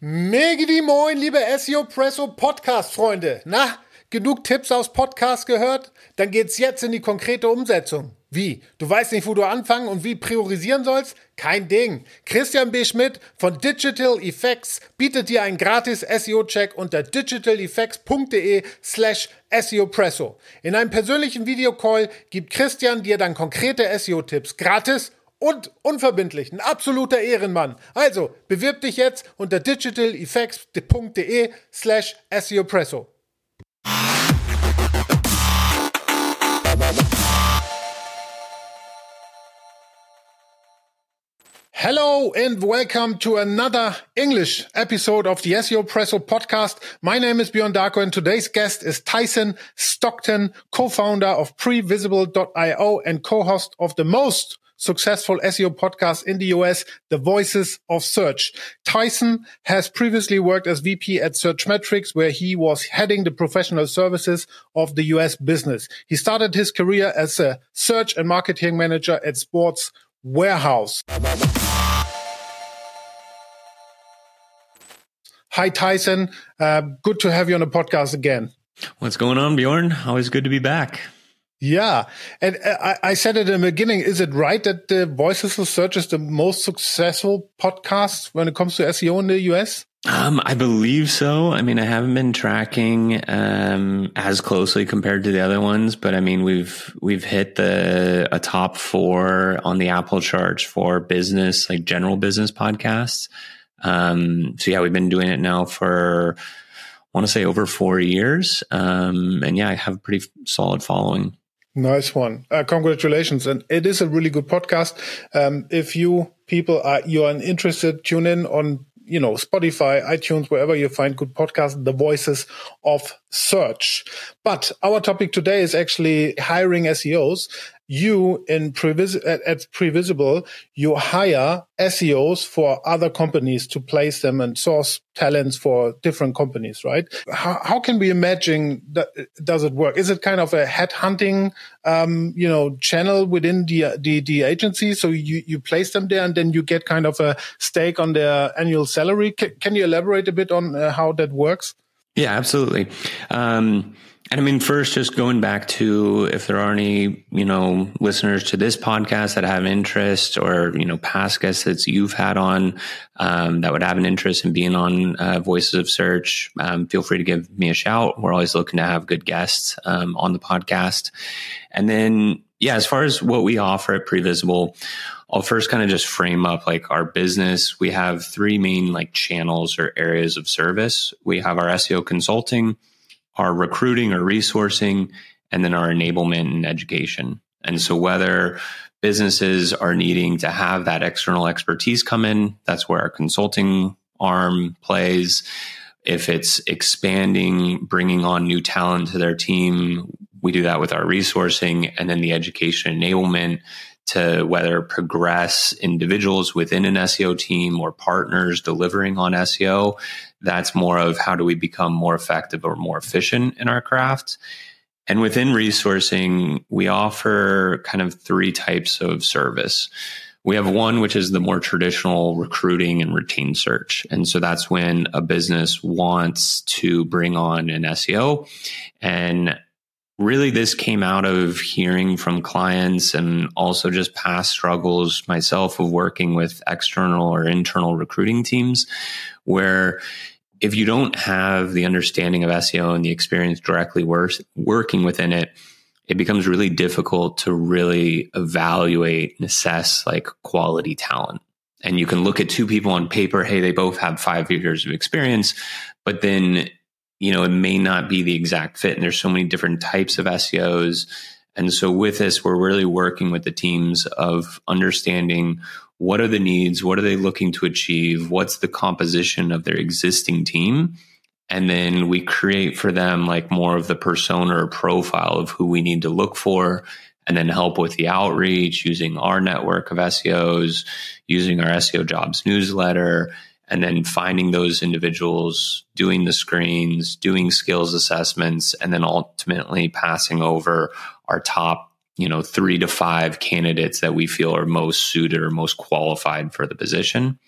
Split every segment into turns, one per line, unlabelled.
Megidi moin, liebe SEO Presso Podcast Freunde. Na, genug Tipps aus Podcast gehört? Dann geht's jetzt in die konkrete Umsetzung. Wie? Du weißt nicht, wo du anfangen und wie priorisieren sollst? Kein Ding. Christian B. Schmidt von Digital Effects bietet dir einen gratis SEO-Check unter digitaleffects.de slash SEOpresso. In einem persönlichen Videocall gibt Christian dir dann konkrete SEO-Tipps gratis und unverbindlich. Ein absoluter Ehrenmann. Also, bewirb dich jetzt unter digitaleffects.de slash SEOpresso. Hello and welcome to another English episode of the SEO Presso podcast. My name is Björn Darko and today's guest is Tyson Stockton, co-founder of previsible.io and co-host of the most successful SEO podcast in the US, The Voices of Search. Tyson has previously worked as VP at Searchmetrics, where he was heading the professional services of the US business. He started his career as a search and marketing manager at Sports Warehouse. Hi, Tyson. Uh, good to have you on the podcast again.
What's going on, Bjorn? Always good to be back.
Yeah. And uh, I, I, said at the beginning, is it right that the Voices of Search is the most successful podcast when it comes to SEO in the US?
Um, I believe so. I mean, I haven't been tracking um, as closely compared to the other ones, but I mean, we've we've hit the a top four on the Apple charts for business, like general business podcasts. Um, so yeah, we've been doing it now for I want to say over four years, um, and yeah, I have a pretty solid following.
Nice one. Uh, congratulations. And it is a really good podcast. Um, if you people are, you are interested, tune in on, you know, Spotify, iTunes, wherever you find good podcasts, the voices of search. But our topic today is actually hiring SEOs you in Previs- at, at Previsible, you hire SEOs for other companies to place them and source talents for different companies, right? How, how can we imagine that does it work? Is it kind of a headhunting, um, you know, channel within the, the, the agency? So you, you place them there and then you get kind of a stake on their annual salary. C- can you elaborate a bit on uh, how that works?
Yeah, absolutely. Um, and I mean, first, just going back to if there are any, you know, listeners to this podcast that have interest or, you know, past guests that you've had on um, that would have an interest in being on uh, Voices of Search, um, feel free to give me a shout. We're always looking to have good guests um, on the podcast. And then, yeah, as far as what we offer at Previsible, I'll first kind of just frame up like our business. We have three main like channels or areas of service. We have our SEO consulting our recruiting or resourcing, and then our enablement and education. And so whether businesses are needing to have that external expertise come in, that's where our consulting arm plays. If it's expanding, bringing on new talent to their team, we do that with our resourcing and then the education enablement to whether progress individuals within an SEO team or partners delivering on SEO. That's more of how do we become more effective or more efficient in our craft. And within resourcing, we offer kind of three types of service. We have one, which is the more traditional recruiting and retain search. And so that's when a business wants to bring on an SEO and really this came out of hearing from clients and also just past struggles myself of working with external or internal recruiting teams where if you don't have the understanding of SEO and the experience directly wor- working within it, it becomes really difficult to really evaluate and assess like quality talent. And you can look at two people on paper, hey, they both have five years of experience, but then you know, it may not be the exact fit. And there's so many different types of SEOs. And so with this, we're really working with the teams of understanding what are the needs, what are they looking to achieve, what's the composition of their existing team. And then we create for them like more of the persona or profile of who we need to look for and then help with the outreach using our network of SEOs, using our SEO jobs newsletter, and then finding those individuals, doing the screens, doing skills assessments, and then ultimately passing over our top, you know, three to five candidates that we feel are most suited or most qualified for the position.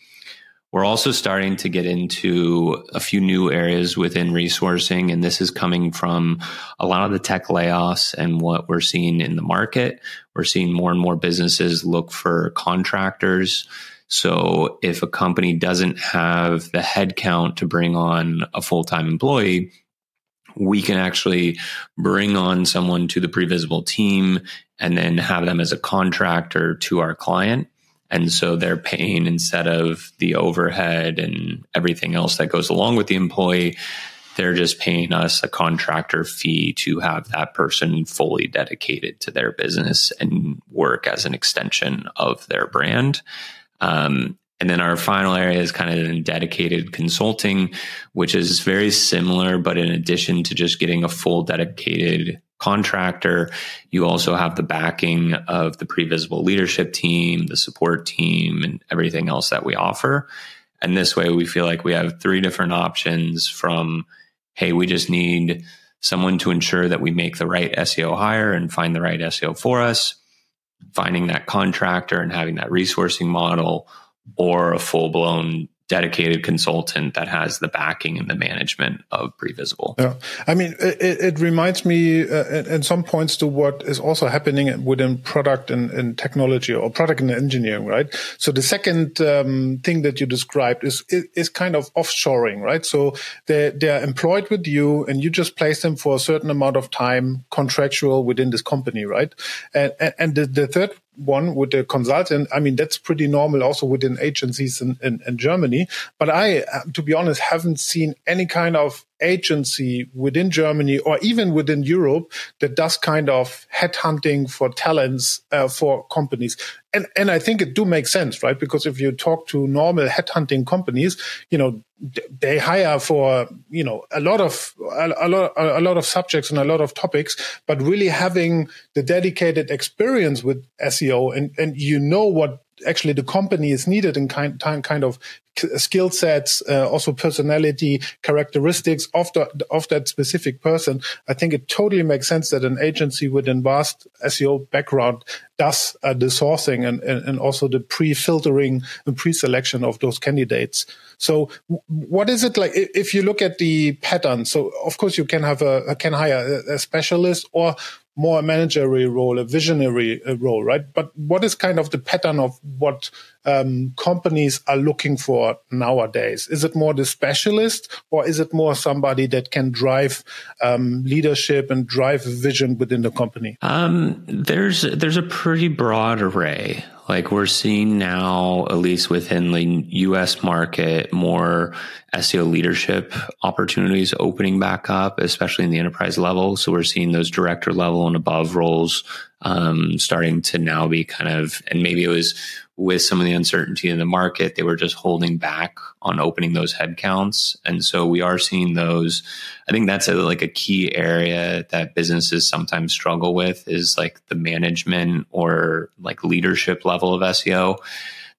We're also starting to get into a few new areas within resourcing, and this is coming from a lot of the tech layoffs and what we're seeing in the market. We're seeing more and more businesses look for contractors. So if a company doesn't have the headcount to bring on a full time employee, we can actually bring on someone to the previsible team and then have them as a contractor to our client and so they're paying instead of the overhead and everything else that goes along with the employee, they're just paying us a contractor fee to have that person fully dedicated to their business and work as an extension of their brand. Um, and then our final area is kind of in dedicated consulting, which is very similar, but in addition to just getting a full dedicated contractor. You also have the backing of the previsible leadership team, the support team, and everything else that we offer. And this way, we feel like we have three different options from, hey, we just need someone to ensure that we make the right SEO hire and find the right SEO for us, finding that contractor and having that resourcing model, or a full blown dedicated consultant that has the backing and the management of Previsible.
Yeah, I mean, it, it reminds me uh, in some points to what is also happening within product and, and technology or product and engineering, right? So the second um, thing that you described is, is, is kind of offshoring, right? So they they're employed with you, and you just place them for a certain amount of time, contractual within this company, right? And and the, the third one with the consultant. I mean, that's pretty normal also within agencies in, in, in Germany. But I, uh, to be honest, haven't seen any kind of agency within Germany or even within Europe that does kind of headhunting for talents uh, for companies. And and I think it do make sense, right? Because if you talk to normal headhunting companies, you know, they hire for you know a lot of a, a lot a lot of subjects and a lot of topics, but really having the dedicated experience with SEO and and you know what actually the company is needed in kind kind of skill sets, uh, also personality characteristics of the, of that specific person. I think it totally makes sense that an agency with a vast SEO background does uh, the sourcing and, and, and also the pre-filtering and pre-selection of those candidates. So what is it like if you look at the pattern? So of course you can have a, can hire a specialist or more a managerial role, a visionary uh, role, right? But what is kind of the pattern of what um, companies are looking for nowadays? Is it more the specialist or is it more somebody that can drive um, leadership and drive vision within the company?
Um, there's there's a pretty broad array. Like we're seeing now, at least within the US market, more SEO leadership opportunities opening back up, especially in the enterprise level. So we're seeing those director level and above roles um, starting to now be kind of, and maybe it was with some of the uncertainty in the market, they were just holding back on opening those headcounts. And so we are seeing those. I think that's a, like a key area that businesses sometimes struggle with is like the management or like leadership level of SEO.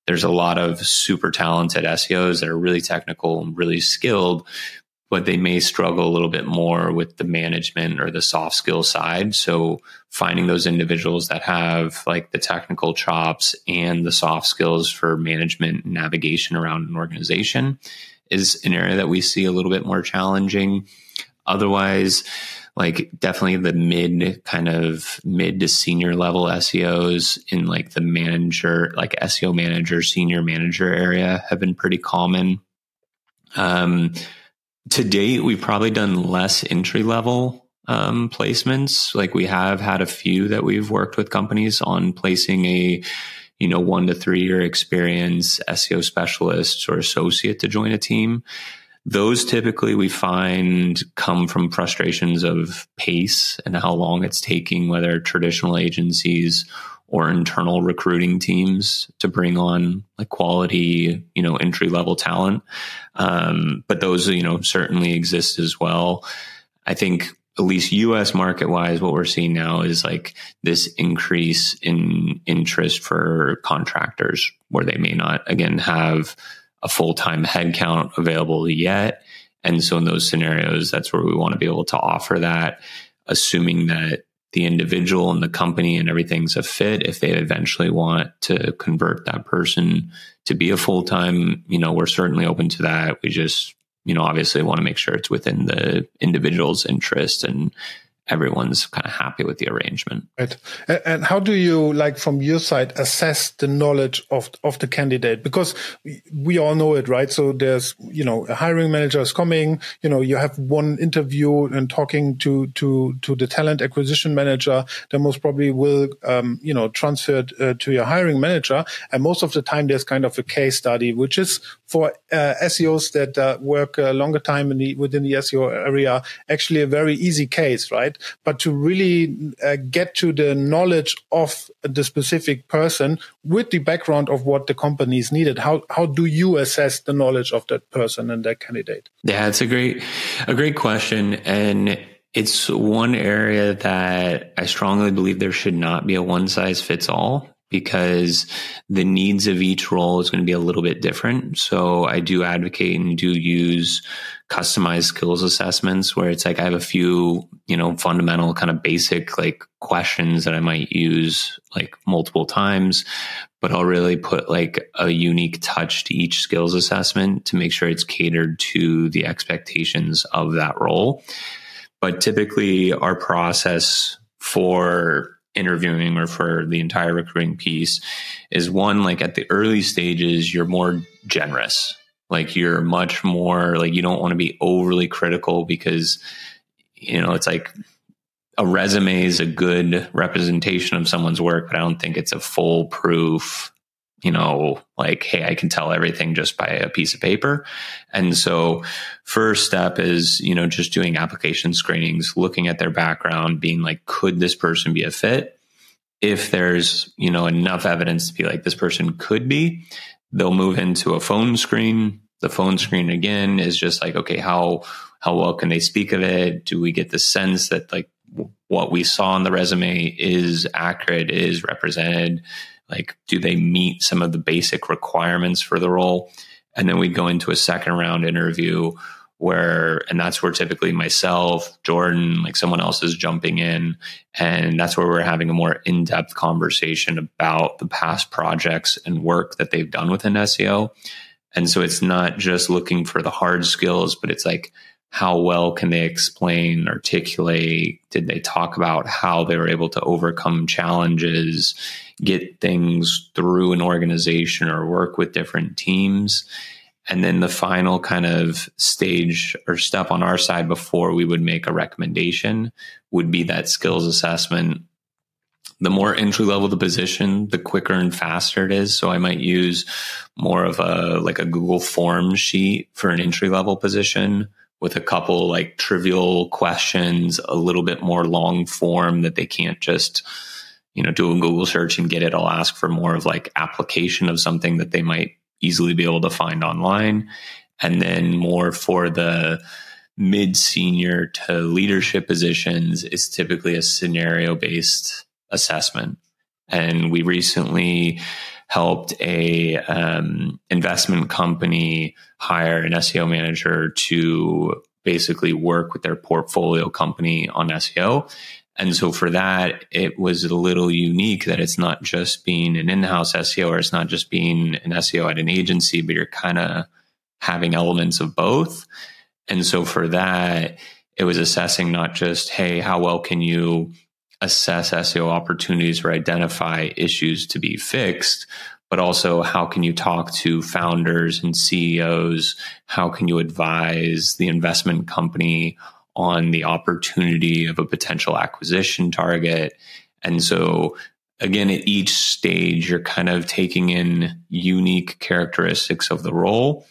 There's a lot of super talented SEOs that are really technical and really skilled, but they may struggle a little bit more with the management or the soft skill side. So finding those individuals that have like the technical chops and the soft skills for management navigation around an organization is an area that we see a little bit more challenging. Otherwise, like definitely the mid kind of mid to senior level SEOs in like the manager, like SEO manager, senior manager area have been pretty common. Um, to date, we've probably done less entry level um, placements. Like we have had a few that we've worked with companies on placing a, you know, one to three year experience SEO specialist or associate to join a team. Those typically we find come from frustrations of pace and how long it's taking, whether traditional agencies or internal recruiting teams to bring on like quality, you know, entry level talent. Um, but those, you know, certainly exist as well. I think at least US market wise, what we're seeing now is like this increase in interest for contractors where they may not, again, have a full time headcount available yet. And so in those scenarios, that's where we want to be able to offer that, assuming that the individual and the company and everything's a fit, if they eventually want to convert that person to be a full time, you know, we're certainly open to that. We just, you know, obviously want to make sure it's within the individual's interest and everyone's kind of happy with the arrangement.
Right. And how do you, like, from your side, assess the knowledge of of the candidate? Because we all know it, right? So there's, you know, a hiring manager is coming. You know, you have one interview and talking to to to the talent acquisition manager. Then most probably will, um, you know, transferred uh, to your hiring manager. And most of the time, there's kind of a case study, which is for uh, SEOs that uh, work a longer time in the, within the SEO area, actually a very easy case, right? But to really uh, get to the knowledge of the specific person with the background of what the company is needed, how how do you assess the knowledge of that person and that candidate?
Yeah, it's a great a great question, and it's one area that I strongly believe there should not be a one size fits all because the needs of each role is going to be a little bit different. So I do advocate and do use customized skills assessments where it's like I have a few, you know, fundamental kind of basic like questions that I might use like multiple times, but I'll really put like a unique touch to each skills assessment to make sure it's catered to the expectations of that role. But typically our process for interviewing or for the entire recruiting piece is one like at the early stages you're more generous. Like you're much more like you don't want to be overly critical because you know it's like a resume is a good representation of someone's work but i don't think it's a foolproof you know, like, hey, I can tell everything just by a piece of paper. And so, first step is, you know, just doing application screenings, looking at their background, being like, could this person be a fit? If there's, you know, enough evidence to be like, this person could be, they'll move into a phone screen. The phone screen again is just like, okay, how, how well can they speak of it? Do we get the sense that like what we saw on the resume is accurate, is represented? Like, do they meet some of the basic requirements for the role? And then we go into a second round interview where, and that's where typically myself, Jordan, like someone else is jumping in. And that's where we're having a more in depth conversation about the past projects and work that they've done within SEO. And so it's not just looking for the hard skills, but it's like, how well can they explain, articulate? Did they talk about how they were able to overcome challenges, get things through an organization or work with different teams? And then the final kind of stage or step on our side before we would make a recommendation would be that skills assessment. The more entry level the position, the quicker and faster it is. So I might use more of a like a Google form sheet for an entry level position with a couple like trivial questions, a little bit more long form that they can't just, you know, do a Google search and get it. I'll ask for more of like application of something that they might easily be able to find online. And then more for the mid senior to leadership positions is typically a scenario based assessment. And we recently helped a um, investment company hire an SEO manager to basically work with their portfolio company on SEO. And so for that, it was a little unique that it's not just being an in-house SEO or it's not just being an SEO at an agency, but you're kind of having elements of both. And so for that, it was assessing not just, hey, how well can you assess SEO opportunities or identify issues to be fixed, but also how can you talk to founders and CEOs? How can you advise the investment company on the opportunity of a potential acquisition target? And so again, at each stage, you're kind of taking in unique characteristics of the role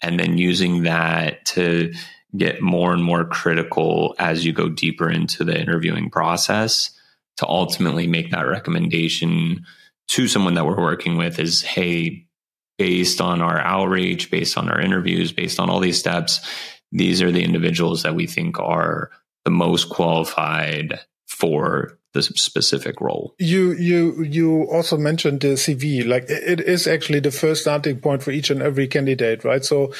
and then using that to get more and more critical as you go deeper into the interviewing process to ultimately make that recommendation to someone that we're working with is hey based on our outreach based on our interviews based on all these steps these are the individuals that we think are the most qualified for the specific role.
You you you also mentioned the CV. Like it is actually the first starting point for each and every candidate, right? So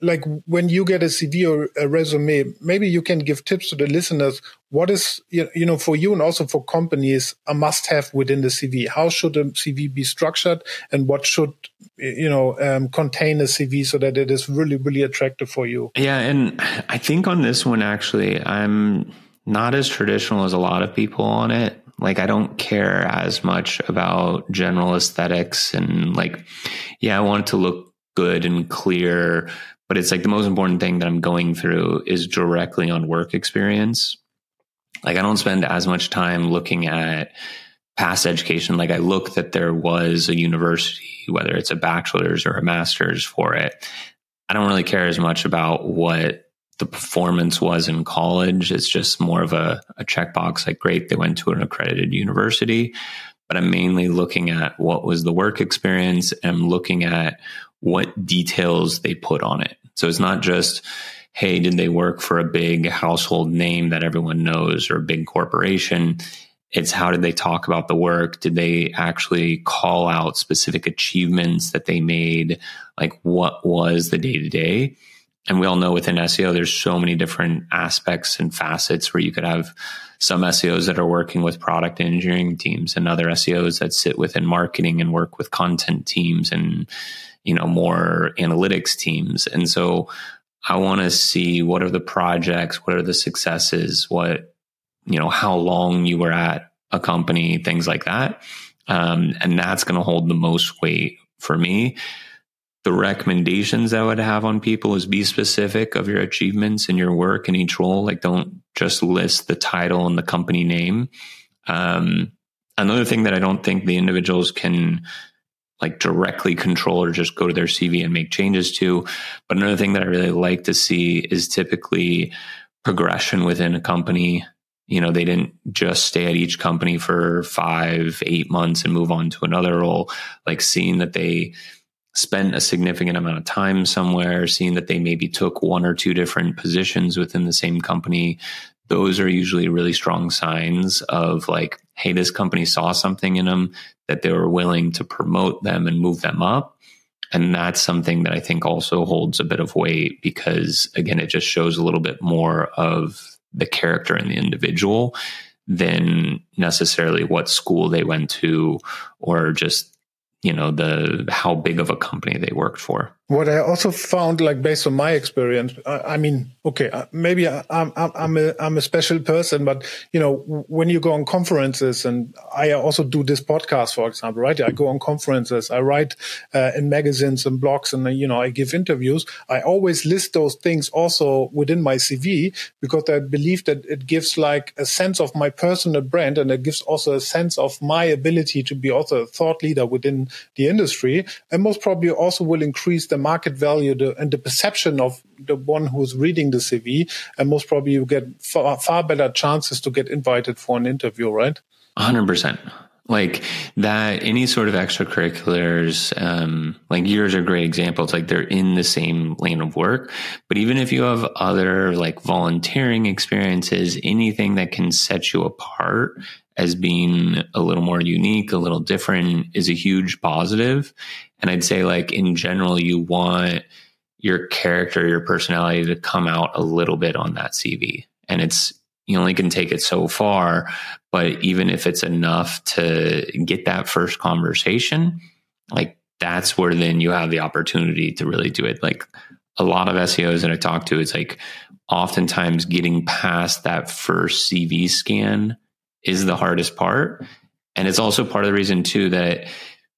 like when you get a CV or a resume, maybe you can give tips to the listeners. What is, you know, for you and also for companies, a must have within the CV? How should a CV be structured and what should, you know, um, contain a CV so that it is really, really attractive for you?
Yeah. And I think on this one, actually, I'm not as traditional as a lot of people on it. Like, I don't care as much about general aesthetics and like, yeah, I want it to look good and clear, but it's like the most important thing that I'm going through is directly on work experience. Like I don't spend as much time looking at past education. Like I look that there was a university, whether it's a bachelor's or a master's for it. I don't really care as much about what the performance was in college. It's just more of a, a checkbox like, great, they went to an accredited university. But I'm mainly looking at what was the work experience and looking at what details they put on it. So it's not just, hey, did they work for a big household name that everyone knows or a big corporation? It's how did they talk about the work? Did they actually call out specific achievements that they made? Like what was the day to day? And we all know within SEO, there's so many different aspects and facets where you could have some SEOs that are working with product engineering teams and other SEOs that sit within marketing and work with content teams and you know, more analytics teams. And so I want to see what are the projects, what are the successes, what, you know, how long you were at a company, things like that. Um, and that's going to hold the most weight for me. The recommendations I would have on people is be specific of your achievements and your work in each role. Like, don't just list the title and the company name. Um, another thing that I don't think the individuals can like directly control or just go to their CV and make changes to. But another thing that I really like to see is typically progression within a company. You know, they didn't just stay at each company for five, eight months and move on to another role. Like seeing that they spent a significant amount of time somewhere, seeing that they maybe took one or two different positions within the same company. Those are usually really strong signs of like, hey, this company saw something in them that they were willing to promote them and move them up. And that's something that I think also holds a bit of weight because, again, it just shows a little bit more of the character in the individual than necessarily what school they went to or just you know the how big of a company they worked for
what i also found like based on my experience i, I mean okay uh, maybe I, am I'm, I'm a i'm a special person but you know when you go on conferences and i also do this podcast for example right? I go on conferences i write uh, in magazines and blogs and you know i give interviews. I always list those things also within my cv because i believe that it gives like a sense of my personal brand and it gives also a sense of my ability to be also a thought leader within the industry, and most probably also will increase the market value and the perception of the one who's reading the CV, and most probably you get far, far better chances to get invited for an interview, right?
100% like that any sort of extracurriculars um, like yours are great examples like they're in the same lane of work but even if you have other like volunteering experiences anything that can set you apart as being a little more unique, a little different is a huge positive. And I'd say like in general, you want your character, your personality to come out a little bit on that CV. And it's, you only can take it so far, but even if it's enough to get that first conversation, like that's where then you have the opportunity to really do it. Like a lot of SEOs that I talk to, it's like oftentimes getting past that first CV scan is the hardest part. And it's also part of the reason too that,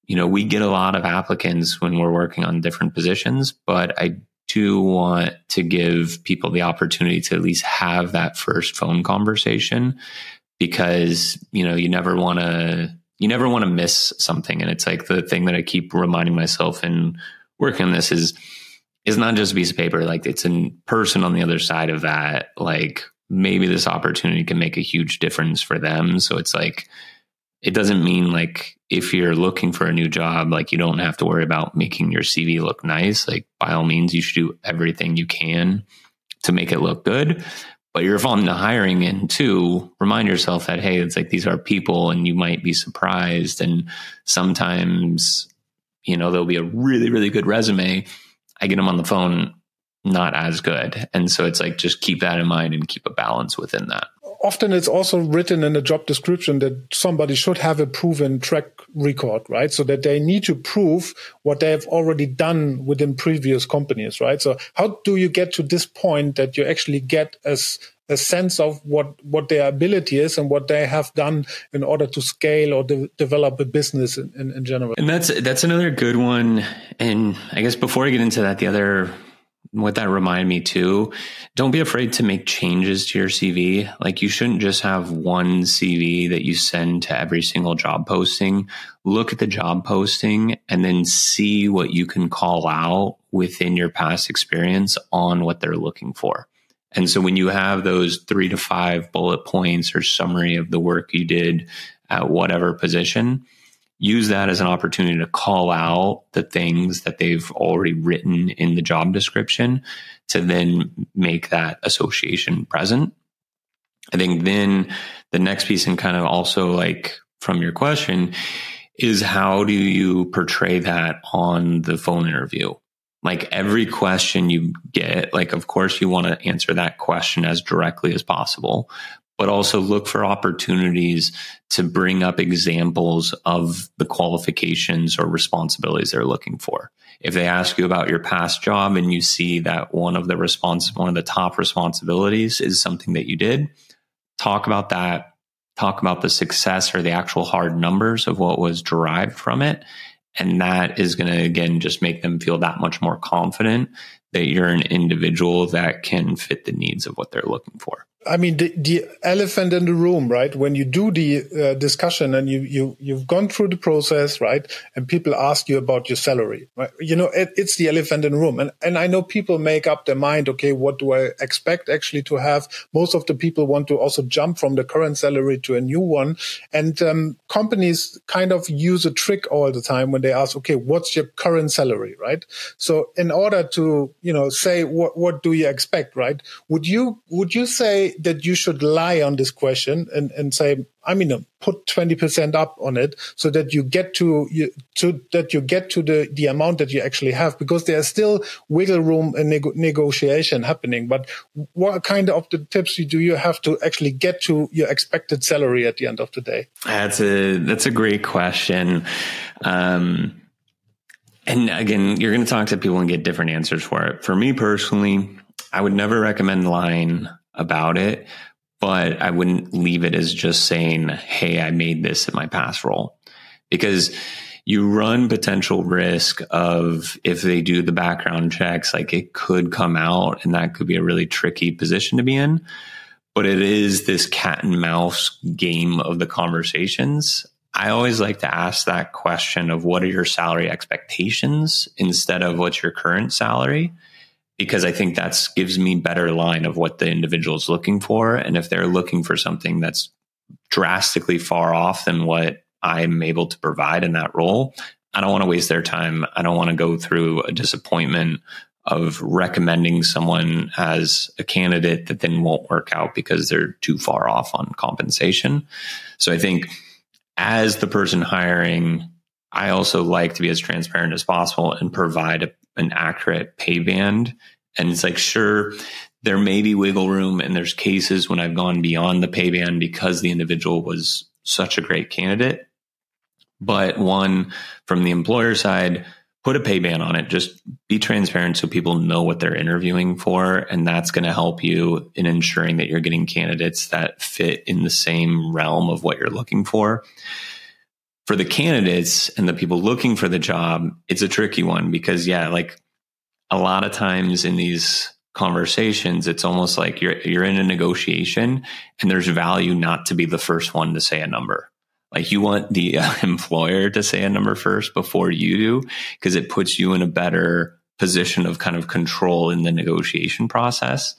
you know, we get a lot of applicants when we're working on different positions, but I do want to give people the opportunity to at least have that first phone conversation because, you know, you never want to, you never want to miss something. And it's like the thing that I keep reminding myself and working on this is, is not just a piece of paper. Like it's a person on the other side of that, like maybe this opportunity can make a huge difference for them. So it's like, it doesn't mean like if you're looking for a new job, like you don't have to worry about making your CV look nice. Like by all means, you should do everything you can to make it look good. But you're on the hiring end too. Remind yourself that, hey, it's like these are people and you might be surprised. And sometimes, you know, there'll be a really, really good resume. I get them on the phone not as good. And so it's like just keep that in mind and keep a balance within that.
Often it's also written in a job description that somebody should have a proven track record, right? So that they need to prove what they have already done within previous companies, right? So how do you get to this point that you actually get as a sense of what what their ability is and what they have done in order to scale or de- develop a business in, in, in, general.
And that's that's another good one. And I guess before I get into that, the other what that reminded me too, don't be afraid to make changes to your CV. Like you shouldn't just have one CV that you send to every single job posting. Look at the job posting and then see what you can call out within your past experience on what they're looking for. And so when you have those three to five bullet points or summary of the work you did at whatever position, use that as an opportunity to call out the things that they've already written in the job description to then make that association present. I think then the next piece, and kind of also like from your question, is how do you portray that on the phone interview? like every question you get, like, of course, you want to answer that question as directly as possible, but also look for opportunities to bring up examples of the qualifications or responsibilities they're looking for. If they ask you about your past job and you see that one of the one of the top responsibilities is something that you did, talk about that, talk about the success or the actual hard numbers of what was derived from it and that is going to, again, just make them feel that much more confident that you're an individual that can fit the needs of what they're looking for.
I mean, the, the elephant in the room, right? When you do the uh, discussion and you, you, you've gone through the process, right? And people ask you about your salary, right? You know, it, it's the elephant in the room. And, and I know people make up their mind, okay, what do I expect actually to have? Most of the people want to also jump from the current salary to a new one. And, um, companies kind of use a trick all the time when they ask, okay, what's your current salary, right? So in order to, you know, say what, what do you expect, right? Would you, would you say that you should lie on this question and, and say, I mean, put 20% up on it so that you get to, you, to, that you get to the, the amount that you actually have because there's still wiggle room and neg- negotiation happening. But what kind of the tips do you have to actually get to your expected salary at the end of the day?
That's a, that's a great question. Um, and again, you're going to talk to people and get different answers for it. For me personally, I would never recommend lying about it, but I wouldn't leave it as just saying, Hey, I made this in my past role because you run potential risk of if they do the background checks, like it could come out and that could be a really tricky position to be in. But it is this cat and mouse game of the conversations. I always like to ask that question of what are your salary expectations instead of what's your current salary? Because I think that gives me better line of what the individual is looking for. And if they're looking for something that's drastically far off than what I'm able to provide in that role, I don't want to waste their time. I don't want to go through a disappointment of recommending someone as a candidate that then won't work out because they're too far off on compensation. So I think as the person hiring, I also like to be as transparent as possible and provide a, an accurate pay band. And it's like, sure, there may be wiggle room, and there's cases when I've gone beyond the pay band because the individual was such a great candidate. But one, from the employer side, put a pay band on it. Just be transparent so people know what they're interviewing for. And that's going to help you in ensuring that you're getting candidates that fit in the same realm of what you're looking for for the candidates and the people looking for the job, it's a tricky one because, yeah, like a lot of times in these conversations, it's almost like you're you're in a negotiation and there's value not to be the first one to say a number. Like you want the uh, employer to say a number first before you do, because it puts you in a better position of kind of control in the negotiation process.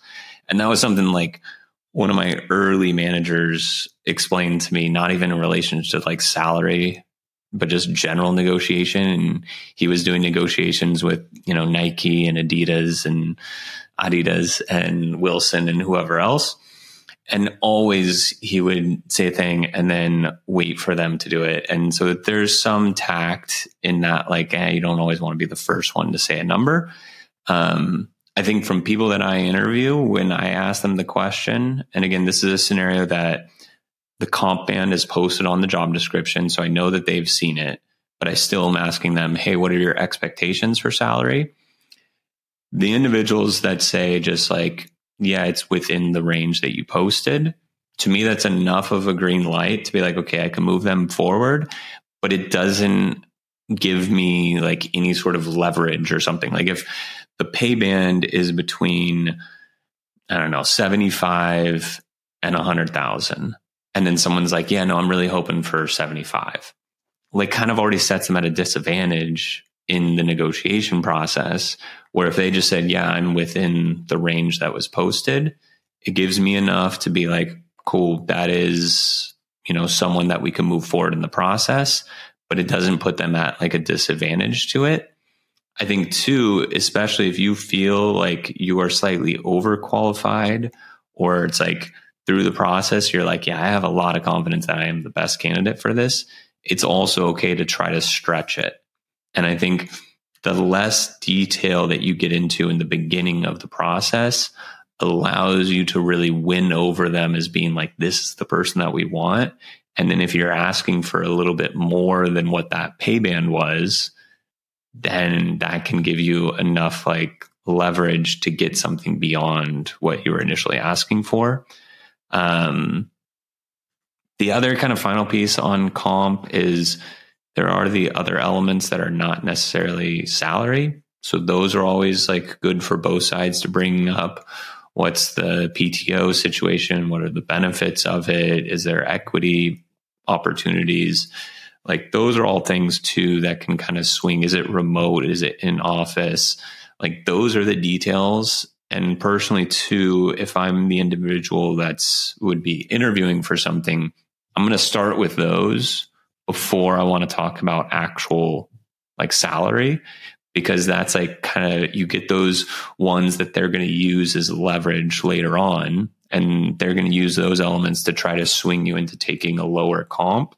And that was something like one of my early managers explained to me, not even in relation to like salary, but just general negotiation. And he was doing negotiations with, you know, Nike and Adidas and Adidas and Wilson and whoever else. And always he would say a thing and then wait for them to do it. And so there's some tact in that, like, eh, you don't always want to be the first one to say a number. Um, I think from people that I interview, when I ask them the question, and again, this is a scenario that the comp band is posted on the job description. So I know that they've seen it, but I still am asking them, hey, what are your expectations for salary? The individuals that say just like, yeah, it's within the range that you posted, to me, that's enough of a green light to be like, okay, I can move them forward, but it doesn't give me like any sort of leverage or something. Like if the pay band is between, I don't know, 75 and 100,000, and then someone's like, yeah, no, I'm really hoping for 75, like kind of already sets them at a disadvantage in the negotiation process. Where if they just said, yeah, I'm within the range that was posted, it gives me enough to be like, cool, that is, you know, someone that we can move forward in the process, but it doesn't put them at like a disadvantage to it. I think too, especially if you feel like you are slightly overqualified or it's like through the process, you're like, yeah, I have a lot of confidence that I am the best candidate for this. It's also okay to try to stretch it. And I think the less detail that you get into in the beginning of the process, allows you to really win over them as being like, this is the person that we want. And then if you're asking for a little bit more than what that pay band was, then that can give you enough like leverage to get something beyond what you were initially asking for. Um, the other kind of final piece on comp is there are the other elements that are not necessarily salary. So those are always like good for both sides to bring up What's the PTO situation? What are the benefits of it? Is there equity opportunities? Like those are all things too that can kind of swing. Is it remote? Is it in office? Like those are the details. And personally, too, if I'm the individual that's would be interviewing for something, I'm going to start with those before I want to talk about actual like salary because that's like kind of you get those ones that they're going to use as leverage later on and they're going to use those elements to try to swing you into taking a lower comp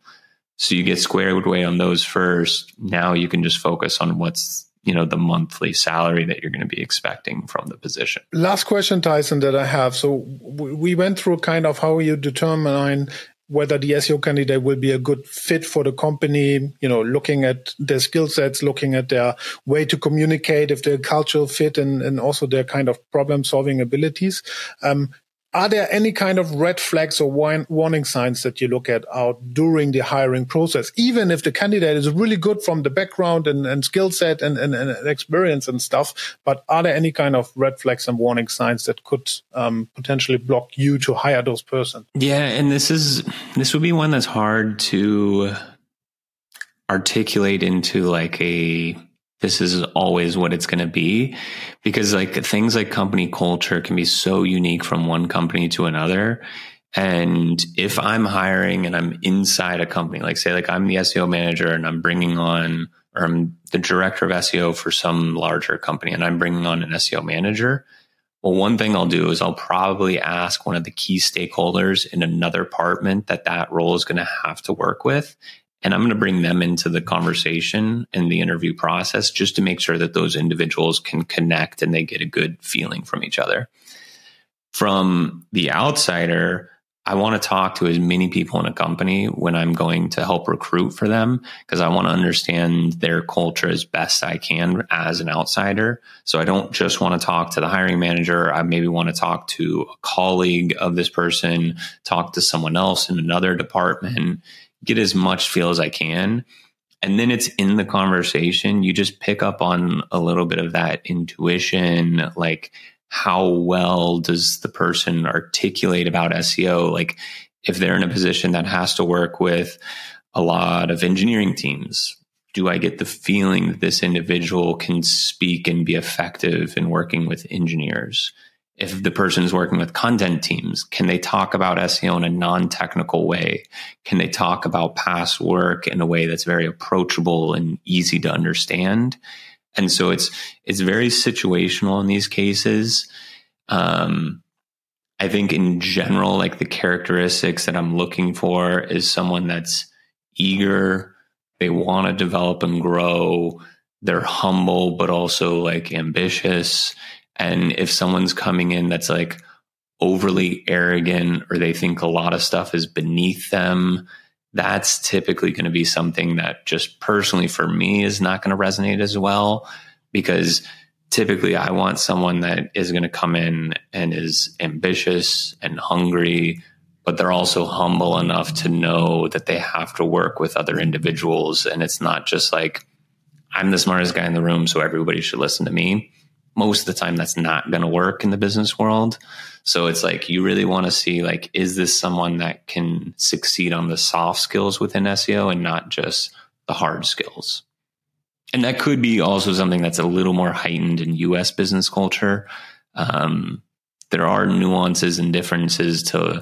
so you get squared away on those first. Now you can just focus on what's you know the monthly salary that you're going to be expecting from the position.
Last question tyson that i have. So we went through kind of how you determine whether the SEO candidate will be a good fit for the company, you know, looking at their skill sets, looking at their way to communicate, if their cultural fit and, and also their kind of problem solving abilities. Um, are there any kind of red flags or warning signs that you look at out during the hiring process, even if the candidate is really good from the background and, and skill set and, and, and, experience and stuff? But are there any kind of red flags and warning signs that could um, potentially block you to hire those person?
Yeah, and this is this would be one that's hard to articulate into like a this is always what it's going to be. Because like things like company culture can be so unique from one company to another. And if i'm hiring and i'm inside a company like say like i'm the seo manager and i'm bringing on or i'm the director of seo for some larger company and i'm bringing on an seo manager well one thing i'll do is i'll probably ask one of the key stakeholders in another department that that role is going to have to work with and I'm going to bring them into the conversation and the interview process just to make sure that those individuals can connect and they get a good feeling from each other. From the outsider, I want to talk to as many people in a company when I'm going to help recruit for them because I want to understand their culture as best I can as an outsider. So I don't just want to talk to the hiring manager. I maybe want to talk to a colleague of this person, talk to someone else in another department get as much feel as I can. And then it's in the conversation. You just pick up on a little bit of that intuition, like how well does the person articulate about SEO? Like if they're in a position that has to work with a lot of engineering teams, do I get the feeling that this individual can speak and be effective in working with engineers? If the person is working with content teams, can they talk about SEO in a non technical way? Can they talk about past work in a way that's very approachable and easy to understand? And so it's it's very situational in these cases. Um, I think in general, like the characteristics that I'm looking for is someone that's eager, they want to develop and grow, they're humble but also like ambitious And if someone's coming in that's like overly arrogant or they think a lot of stuff is beneath them, that's typically going to be something that just personally for me is not going to resonate as well because typically I want someone that is going to come in and is ambitious and hungry, but they're also humble enough to know that they have to work with other individuals. And it's not just like, I'm the smartest guy in the room, so everybody should listen to me. Most of the time, that's not going to work in the business world. So it's like you really want to see like, is this someone that can succeed on the soft skills within SEO and not just the hard skills? And that could be also something that's a little more heightened in US business culture. Um, there are nuances and differences to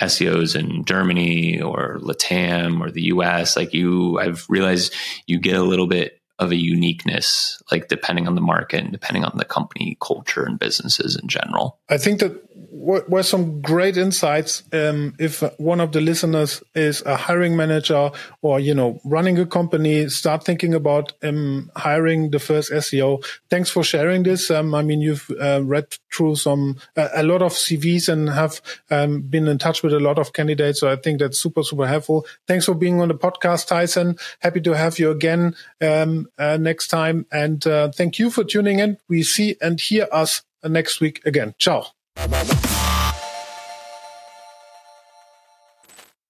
SEOs in Germany or Latam or the US. Like you, I've realized you get a little bit of a uniqueness, like depending on the market and depending on the company culture and businesses in general.
I think that were some great insights. Um, if one of the listeners is a hiring manager or you know running a company, start thinking about um, hiring the first SEO. Thanks for sharing this. Um, I mean, you've uh, read through some a lot of CVs and have um, been in touch with a lot of candidates. So I think that's super super helpful. Thanks for being on the podcast, Tyson. Happy to have you again um, uh, next time, and uh, thank you for tuning in. We see and hear us next week again. Ciao.